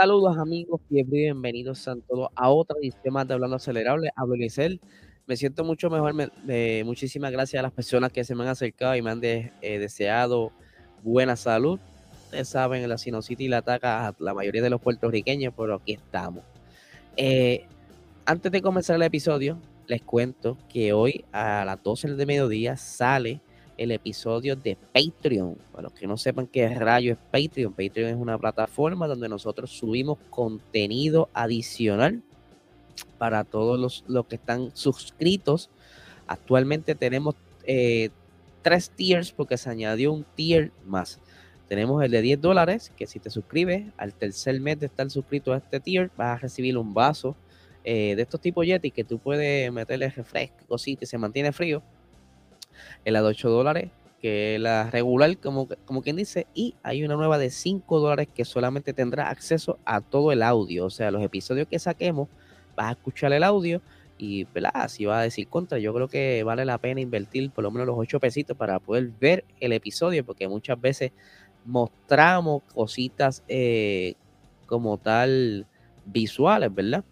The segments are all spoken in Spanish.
Saludos amigos y bienvenidos a todos a otra edición de Hablando Acelerable. Hablo Elisel. Me siento mucho mejor. muchísimas gracias a las personas que se me han acercado y me han eh, deseado buena salud. Ustedes saben, la sinusitis la ataca a la mayoría de los puertorriqueños, pero aquí estamos. Eh, antes de comenzar el episodio, les cuento que hoy a las 12 de mediodía sale el episodio de Patreon. Para los que no sepan qué rayo es Patreon, Patreon es una plataforma donde nosotros subimos contenido adicional para todos los, los que están suscritos. Actualmente tenemos eh, tres tiers porque se añadió un tier más. Tenemos el de 10 dólares, que si te suscribes al tercer mes de estar suscrito a este tier, vas a recibir un vaso eh, de estos tipos Yeti que tú puedes meterle refresco, cosita y se mantiene frío en la de 8 dólares, que es la regular, como, como quien dice, y hay una nueva de 5 dólares que solamente tendrá acceso a todo el audio, o sea, los episodios que saquemos, vas a escuchar el audio y ¿verdad? si vas a decir contra, yo creo que vale la pena invertir por lo menos los 8 pesitos para poder ver el episodio, porque muchas veces mostramos cositas eh, como tal visuales, ¿verdad?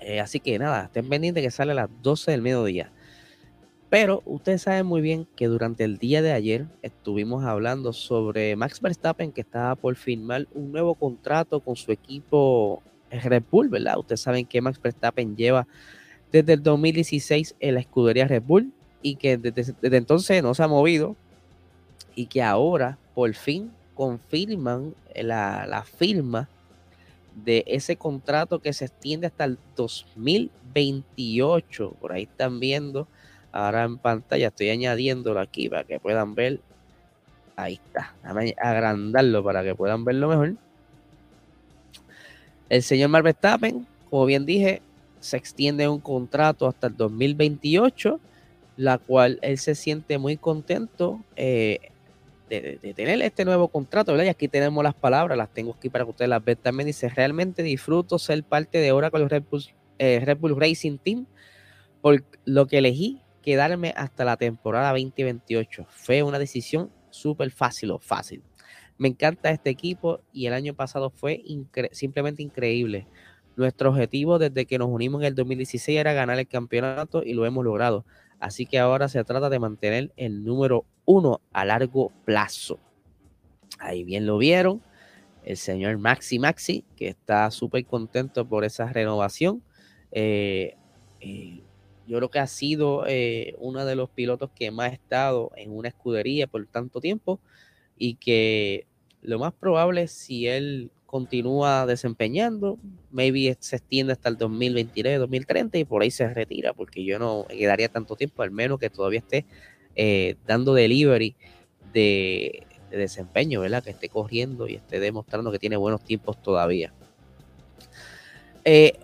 Eh, así que nada, estén pendientes que sale a las 12 del mediodía. Pero ustedes saben muy bien que durante el día de ayer estuvimos hablando sobre Max Verstappen que estaba por firmar un nuevo contrato con su equipo Red Bull, ¿verdad? Ustedes saben que Max Verstappen lleva desde el 2016 en la escudería Red Bull y que desde, entonces no se ha movido y que ahora por fin confirman la, firma de ese contrato que se extiende hasta el 2028. Por ahí están viendo Ahora en pantalla estoy añadiéndolo aquí para que puedan ver. Ahí está. Déjame agrandarlo para que puedan verlo mejor. El señor Mark Verstappen, como bien dije, se extiende un contrato hasta el 2028, la cual él se siente muy contento eh, de, tener este nuevo contrato. Y aquí tenemos las palabras, las tengo aquí para que ustedes las vean también. Dice, realmente disfruto ser parte de Red Bull, eh, Red Bull Racing Team por lo que elegí quedarme hasta la temporada 2028. Fue una decisión súper fácil o fácil. Me encanta este equipo y el año pasado fue simplemente increíble. Nuestro objetivo desde que nos unimos en el 2016 era ganar el campeonato y lo hemos logrado. Así que ahora se trata de mantener el número uno a largo plazo. Ahí bien lo vieron. El señor Maxi Maxi, que está súper contento por esa renovación. eh, eh yo creo que ha sido eh, uno de los pilotos que más ha estado en una escudería por tanto tiempo y que lo más probable si él continúa desempeñando, maybe se extiende hasta el 2023, 2030 y por ahí se retira, porque yo no quedaría tanto tiempo, al menos que todavía esté eh, dando delivery de, de, desempeño, ¿verdad? Que esté corriendo y esté demostrando que tiene buenos tiempos todavía. Eh,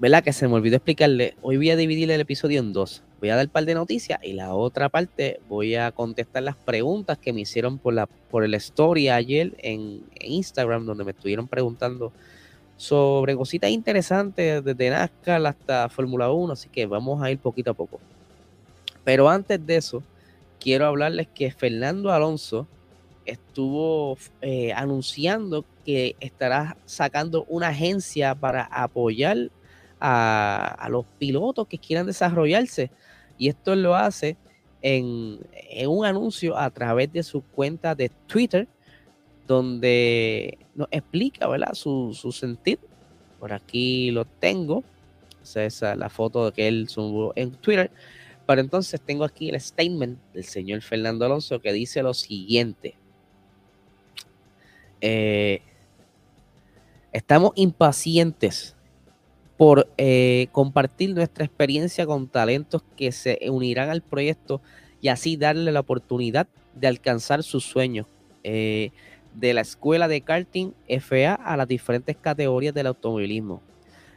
¿verdad? Que se me olvidó explicarle. Hoy voy a dividir el episodio en dos. Voy a dar un par de noticias y la otra parte voy a contestar las preguntas que me hicieron por, la, por el story ayer en, Instagram, donde me estuvieron preguntando sobre cositas interesantes desde NASCAR hasta Fórmula 1. Así que vamos a ir poquito a poco. Pero antes de eso, quiero hablarles que Fernando Alonso estuvo eh, anunciando que estará sacando una agencia para apoyar a, los pilotos que quieran desarrollarse. Y esto lo hace en, un anuncio a través de su cuenta de Twitter, donde nos explica ¿verdad? Su, su sentir. Por aquí lo tengo. esa es la foto que él subió en Twitter. Pero entonces tengo aquí el statement del señor Fernando Alonso que dice lo siguiente. Eh, estamos impacientes por eh, compartir nuestra experiencia con talentos que se unirán al proyecto y así darle la oportunidad de alcanzar sus sueños. Eh, de la escuela de karting FA a las diferentes categorías del automovilismo.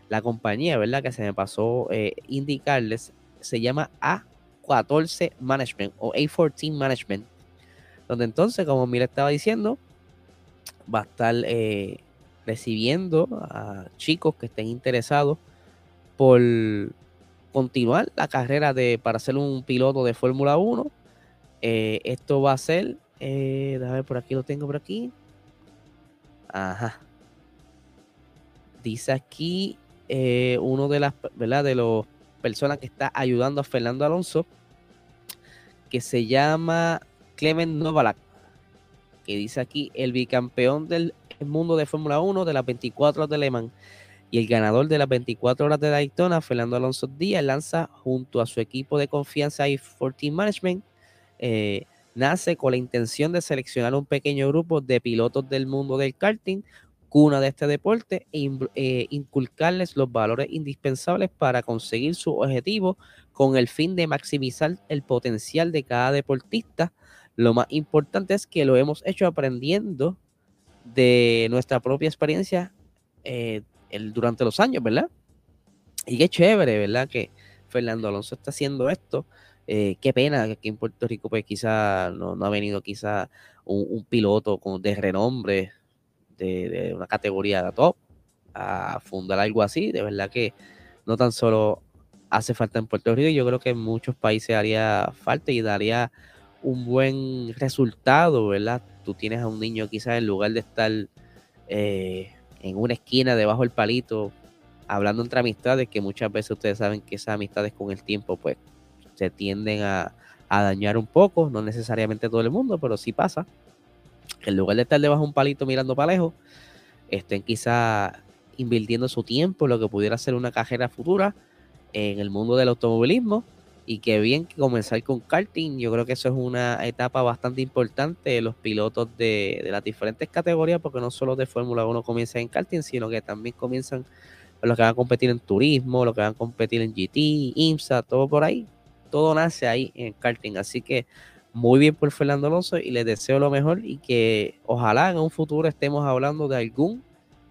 La compañía, ¿verdad? Que se me pasó eh, indicarles, se llama A14 Management o A14 Management, donde entonces, como Mira estaba diciendo, va a estar recibiendo a chicos que estén interesados por continuar la carrera de, para ser un piloto de Fórmula 1. Eh, esto va a ser, eh, a ver, por aquí lo tengo por aquí. Ajá. dice aquí eh, uno de las, ¿verdad? De las personas que está ayudando a Fernando Alonso, que se llama Clement Novalak, que dice aquí el bicampeón del mundo de Fórmula 1 de las 24 horas de Le Mans y el ganador de las 24 horas de Daytona, Fernando Alonso Díaz, lanza junto a su equipo de confianza y 14 Management, eh, nace con la intención de seleccionar un pequeño grupo de pilotos del mundo del karting, cuna de este deporte, e eh, inculcarles los valores indispensables para conseguir su objetivo con el fin de maximizar el potencial de cada deportista. Lo más importante es que lo hemos hecho aprendiendo de nuestra propia experiencia eh, durante los años, ¿verdad? Y qué chévere, ¿verdad? Que Fernando Alonso está haciendo esto. Eh, qué pena que aquí en Puerto Rico, pues quizá no, ha venido quizá un, piloto con, de renombre de, una categoría de top a fundar algo así. De verdad que no tan solo hace falta en Puerto Rico, yo creo que en muchos países haría falta y daría un buen resultado, ¿verdad? Tú tienes a un niño quizás en lugar de estar eh, en una esquina debajo del palito, hablando entre amistades, que muchas veces ustedes saben que esas amistades con el tiempo pues se tienden a, dañar un poco, no necesariamente todo el mundo, pero sí pasa. En lugar de estar debajo de un palito mirando para lejos, estén quizá invirtiendo su tiempo en lo que pudiera ser una cajera futura en el mundo del automovilismo y que bien que comenzar con karting, yo creo que eso es una etapa bastante importante. De los pilotos de, las diferentes categorías, porque no solo de Fórmula 1 comienzan en karting, sino que también comienzan los que van a competir en turismo, los que van a competir en GT, IMSA, todo por ahí, todo nace ahí en karting, así que muy bien por Fernando Alonso y les deseo lo mejor y que ojalá en un futuro estemos hablando de algún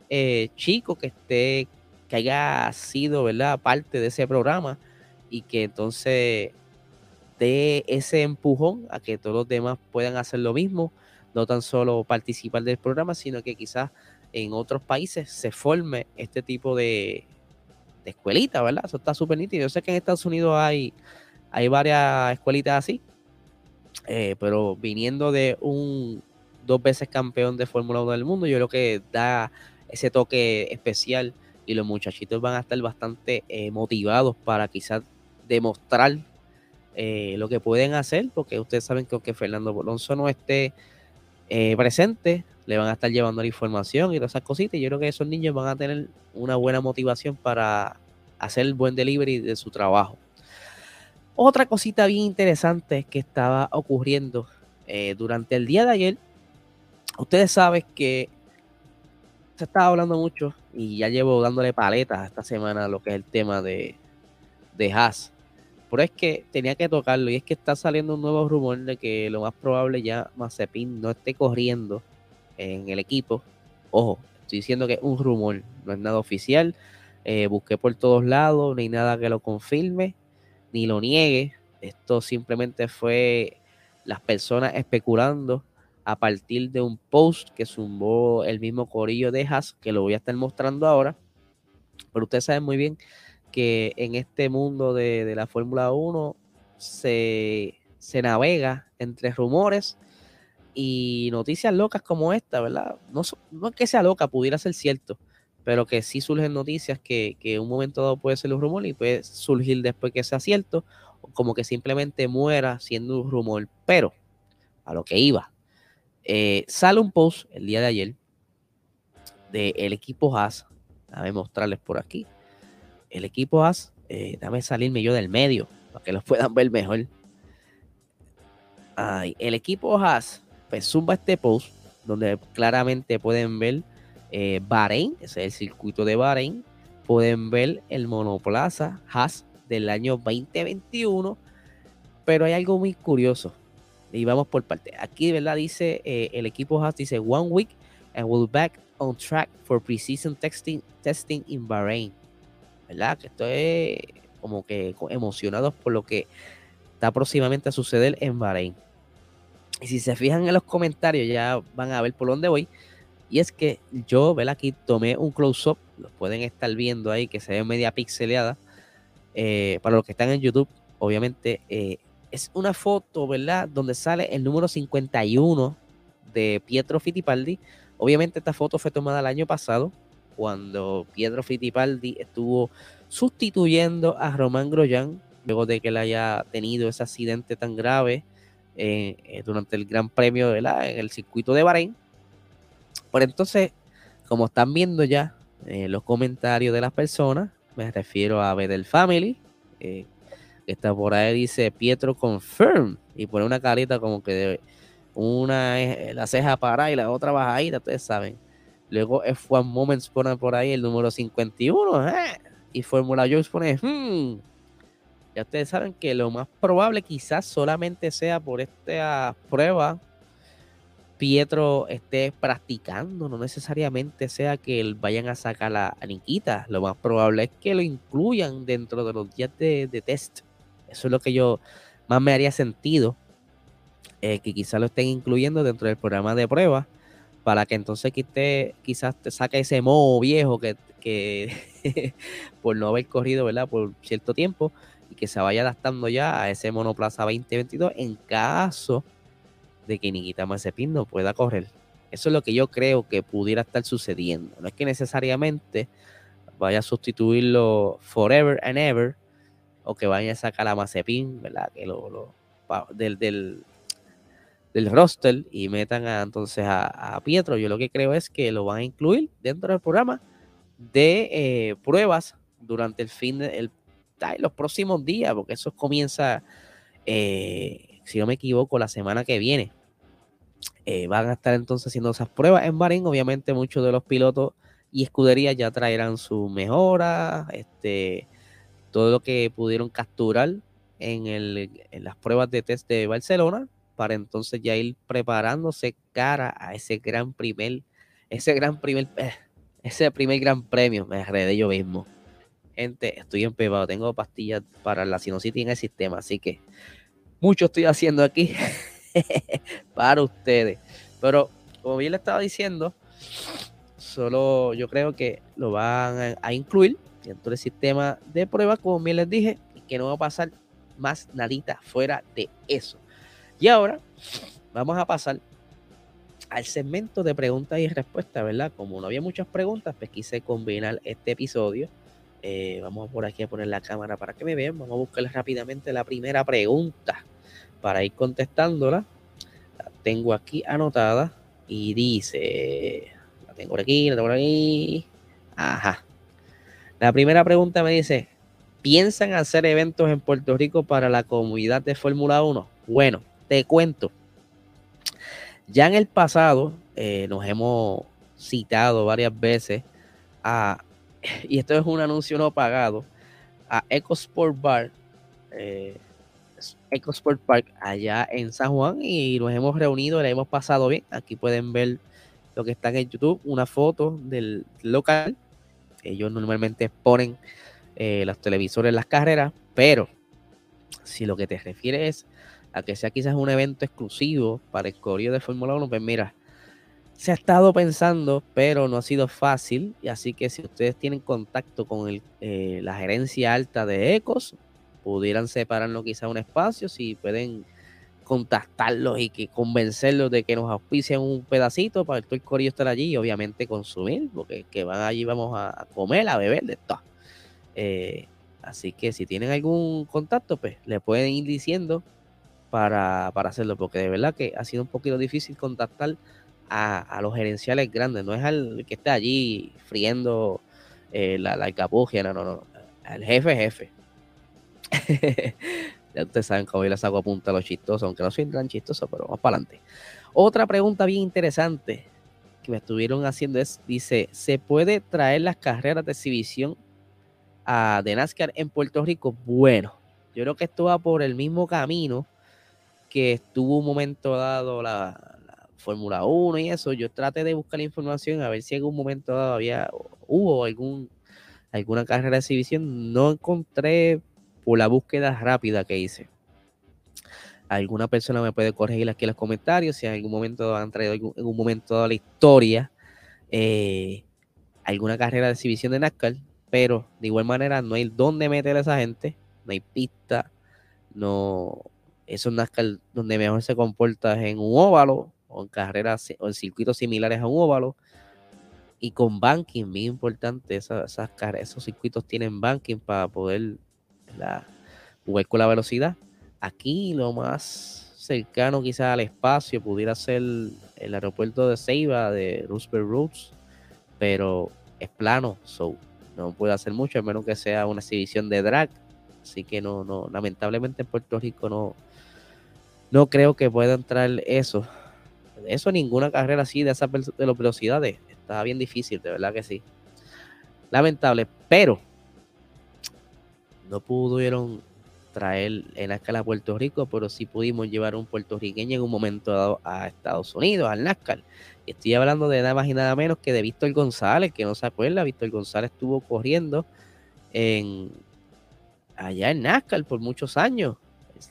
eh, chico que esté, que haya sido, ¿verdad?, parte de ese programa y que entonces dé ese empujón a que todos los demás puedan hacer lo mismo, no tan solo participar del programa, sino que quizás en otros países se forme este tipo de, de escuelita, ¿verdad? Eso está súper nítido. Yo sé que en Estados Unidos hay, hay varias escuelitas así, eh, pero viniendo de un dos veces campeón de Fórmula 1 del mundo, yo creo que da ese toque especial y los muchachitos van a estar bastante eh, motivados para quizás demostrar eh, lo que pueden hacer, porque ustedes saben que aunque Fernando Alonso no esté eh, presente, le van a estar llevando la información y todas esas cositas. Y yo creo que esos niños van a tener una buena motivación para hacer el buen delivery de su trabajo. Otra cosita bien interesante que estaba ocurriendo eh, durante el día de ayer. Ustedes saben que se estaba hablando mucho y ya llevo dándole paletas esta semana lo que es el tema de, de Haas pero es que tenía que tocarlo y es que está saliendo un nuevo rumor de que lo más probable ya Mazepin no esté corriendo en el equipo. Ojo, estoy diciendo que es un rumor, no es nada oficial. Eh, busqué por todos lados, no hay nada que lo confirme ni lo niegue. Esto simplemente fue las personas especulando a partir de un post que zumbó el mismo Corillo de Haas, que lo voy a estar mostrando ahora. Pero ustedes saben muy bien que en este mundo de, la Fórmula 1 se, navega entre rumores y noticias locas como esta, ¿verdad? No, no es que sea loca, pudiera ser cierto, pero que sí surgen noticias que, que un momento dado puede ser un rumor y puede surgir después que sea cierto, como que simplemente muera siendo un rumor. Pero, a lo que iba, eh, sale un post el día de ayer del equipo Haas, a mostrarles por aquí, el equipo As, eh, dame salirme yo del medio para que los puedan ver mejor. el equipo Haas, pues zumba este post donde claramente pueden ver eh, Bahrein, ese es el circuito de Bahrein. Pueden ver el monoplaza Haas del año 2021. Pero hay algo muy curioso. Y vamos por parte. Aquí, ¿verdad? Dice eh, el equipo Haas, dice One week and we'll back on track for precision testing, testing in Bahrain. ¿Verdad? Que estoy como que emocionados por lo que está próximamente a suceder en Bahrein. Y si se fijan en los comentarios, ya van a ver por dónde voy. Y es que yo, ¿verdad? Aquí tomé un close-up, lo pueden estar viendo ahí, que se ve media pixeleada. Eh, para los que están en YouTube, obviamente, eh, es una foto, ¿verdad? Donde sale el número 51 de Pietro Fittipaldi. Obviamente esta foto fue tomada el año pasado cuando Pietro Fittipaldi estuvo sustituyendo a Román Grosjean luego de que él haya tenido ese accidente tan grave eh, eh, durante el Gran Premio la, en el circuito de Bahrein. Por entonces, como están viendo ya eh, los comentarios de las personas, me refiero a Bedel Family, que está por ahí, dice Pietro Confirm, y pone una carita como que de, una la ceja para y la otra bajadita, ustedes saben. Luego F1 Moments pone por ahí el número 51, y Fórmula Jones pone, hmm, ya ustedes saben que lo más probable quizás solamente sea por esta prueba Pietro esté practicando, no necesariamente sea que vayan a sacar la Niquita. Lo más probable es que lo incluyan dentro de los días de, test. Eso es lo que yo más me haría sentido. Eh, que quizás lo estén incluyendo dentro del programa de prueba. Para que entonces quizás te saque ese modo viejo que, que por no haber corrido, ¿verdad? Por cierto tiempo y que se vaya adaptando ya a ese monoplaza 2022 en caso de que Nikita Mazepin no pueda correr. Eso es lo que yo creo que pudiera estar sucediendo. No es que necesariamente vaya a sustituirlo forever and ever o que vaya a sacar a Mazepin, ¿verdad? Que lo, del, del, roster y metan entonces a, Pietro. Yo lo que creo es que lo van a incluir dentro del programa de eh, pruebas durante el fin de, en los próximos días, porque eso comienza, eh, si no me equivoco, la semana que viene. Eh, van a estar entonces haciendo esas pruebas en Bahrein. Obviamente, muchos de los pilotos y escuderías ya traerán su mejora, este, todo lo que pudieron capturar en, el, en las pruebas de test de Barcelona, para entonces ya ir preparándose cara a ese gran primer, ese gran primer, eh, ese primer gran premio, me de yo mismo. Gente, estoy empevado. Tengo pastillas para la sinusitis en el sistema. Así que mucho estoy haciendo aquí para ustedes. Pero como bien le estaba diciendo, solo yo creo que lo van a, incluir dentro del sistema de prueba, como bien les dije, que no va a pasar más nadita fuera de eso. Y ahora vamos a pasar al segmento de preguntas y respuestas, ¿verdad? Como no había muchas preguntas, pues quise combinar este episodio eh, vamos por aquí a poner la cámara para que me vean. Vamos a buscar rápidamente la primera pregunta para ir contestándola. La tengo aquí anotada y dice, la tengo por aquí, la tengo por aquí. Ajá. La primera pregunta me dice, ¿piensan hacer eventos en Puerto Rico para la comunidad de Fórmula 1? Bueno, te cuento. Ya en el pasado eh, nos hemos citado varias veces a y esto es un anuncio no pagado, a EcoSport Bar, eh, EcoSport Park allá en San Juan y nos hemos reunido, le hemos pasado bien. Aquí pueden ver lo que está en YouTube, una foto del local. Ellos normalmente ponen eh, los televisores en las carreras, pero si lo que te refieres es a que sea quizás un evento exclusivo para el corrido de Fórmula 1, pues mira, se ha estado pensando, pero no ha sido fácil. Y así que si ustedes tienen contacto con eh, la gerencia alta de Ecos, pudieran separarnos quizá un espacio, si pueden contactarlos y que convencerlos de que nos auspicien un pedacito para que el corillo estar allí y obviamente consumir, porque que van allí vamos a comer, a beber, de todo. Eh, así que si tienen algún contacto, pues le pueden ir diciendo para, para hacerlo, porque de verdad que ha sido un poquito difícil contactar a, los gerenciales grandes, no es al que está allí friendo eh, la, la no, no, no, al jefe, jefe. ya ustedes saben cómo yo les hago a a los chistosos, aunque no soy tan chistoso, pero vamos para adelante. Otra pregunta bien interesante que me estuvieron haciendo es, dice, ¿se puede traer las carreras de exhibición a, de NASCAR en Puerto Rico? Bueno, yo creo que esto va por el mismo camino que estuvo un momento dado la, Fórmula 1 y eso, yo traté de buscar la información a ver si en algún momento todavía hubo algún, alguna carrera de exhibición. No encontré por la búsqueda rápida que hice. Alguna persona me puede corregir aquí en los comentarios si en algún momento han traído en algún momento de la historia eh, alguna carrera de exhibición de NASCAR, pero de igual manera no hay dónde meter a esa gente, no hay pista, no, eso NASCAR donde mejor se comporta es en un óvalo, o en carreras o en circuitos similares a un óvalo. y con banking, muy importante, esas, esos circuitos tienen banking para poder la, jugar con la velocidad. Aquí lo más cercano quizás al espacio pudiera ser el aeropuerto de Ceiba de Roosevelt Roads, pero es plano, so no puede hacer mucho, a menos que sea una exhibición de drag. Así que no, no, lamentablemente en Puerto Rico no, no creo que pueda entrar eso. Eso ninguna carrera así de esas de las velocidades estaba bien difícil, de verdad que sí. Lamentable, pero no pudieron traer en la escala a Puerto Rico, pero sí pudimos llevar un puertorriqueño en un momento dado a Estados Unidos, al NASCAR. Estoy hablando de nada más y nada menos que de Víctor González, que no se acuerda, Víctor González estuvo corriendo en allá en NASCAR por muchos años.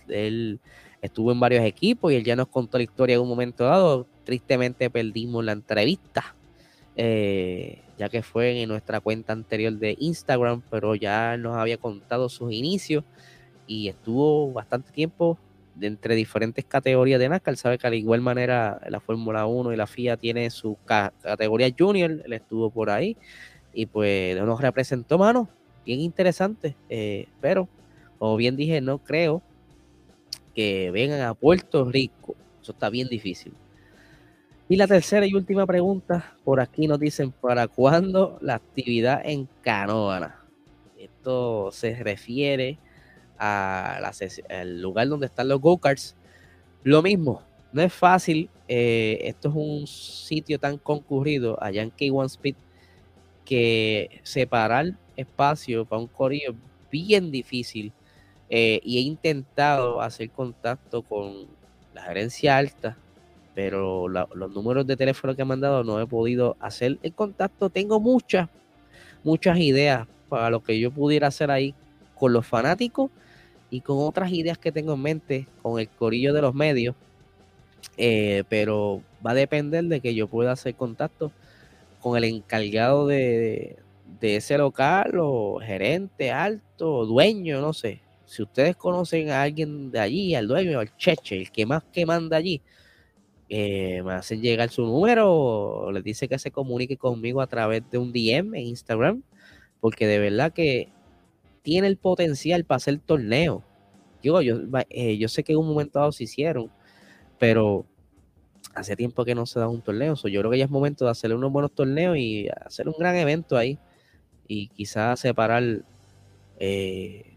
Él estuvo en varios equipos y él ya nos contó la historia en un momento dado. Tristemente perdimos la entrevista eh, ya que fue en nuestra cuenta anterior de Instagram, pero ya nos había contado sus inicios y estuvo bastante tiempo entre diferentes categorías de NASCAR. Sabe que de igual manera la Fórmula 1 y la FIA tiene su categoría junior, él estuvo por ahí y pues nos representó, mano, bien interesante, eh, pero como bien dije, no creo que vengan a Puerto Rico, eso está bien difícil. Y la tercera y última pregunta, por aquí nos dicen, ¿para cuándo la actividad en Canoana? Esto se refiere al lugar donde están los go-karts. Lo mismo, no es fácil, eh, esto es un sitio tan concurrido allá en K1 Speed que separar espacio para un corrido es bien difícil. Eh, y he intentado hacer contacto con la gerencia alta pero los números de teléfono que me han dado no he podido hacer el contacto. Tengo muchas, muchas ideas para lo que yo pudiera hacer ahí con los fanáticos y con otras ideas que tengo en mente con el corillo de los medios. Eh, pero va a depender de que yo pueda hacer contacto con el encargado de, ese local o gerente alto dueño, no sé. Si ustedes conocen a alguien de allí, al dueño, al cheche, el que más que manda allí, eh, me hacen llegar su número les dice que se comunique conmigo a través de un DM en Instagram, porque de verdad que tiene el potencial para hacer torneo. Yo, yo, eh, yo sé que en un momento dado se hicieron, pero hace tiempo que no se da un torneo. yo creo que ya es momento de hacer unos buenos torneos y hacer un gran evento ahí. Y quizás separar eh,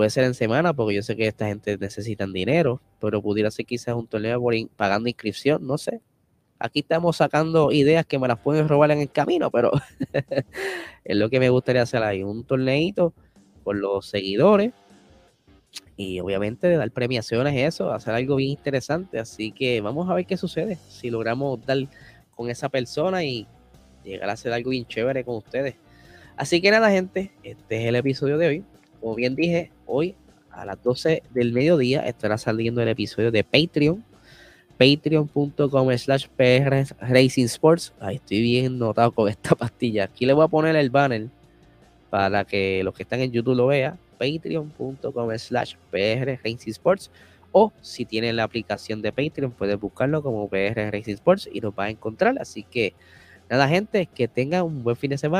Puede ser en semana, porque yo sé que esta gente necesitan dinero, pero pudiera ser quizás un torneo pagando inscripción, no sé. Aquí estamos sacando ideas que me las pueden robar en el camino, pero es lo que me gustaría hacer ahí, un torneito con los seguidores y obviamente dar premiaciones eso, hacer algo bien interesante. Así que vamos a ver qué sucede si logramos dar con esa persona y llegar a hacer algo bien chévere con ustedes. Así que nada, gente, este es el episodio de hoy. Como bien dije, hoy a las 12 del mediodía estará saliendo el episodio de Patreon. Patreon.com slash PR Racing Sports. Ahí estoy bien notado con esta pastilla. Aquí le voy a poner el banner para que los que están en YouTube lo vean. Patreon.com slash PR Racing Sports. O si tienen la aplicación de Patreon, puedes buscarlo como PR Racing Sports y lo va a encontrar. Así que nada, gente, que tengan un buen fin de semana.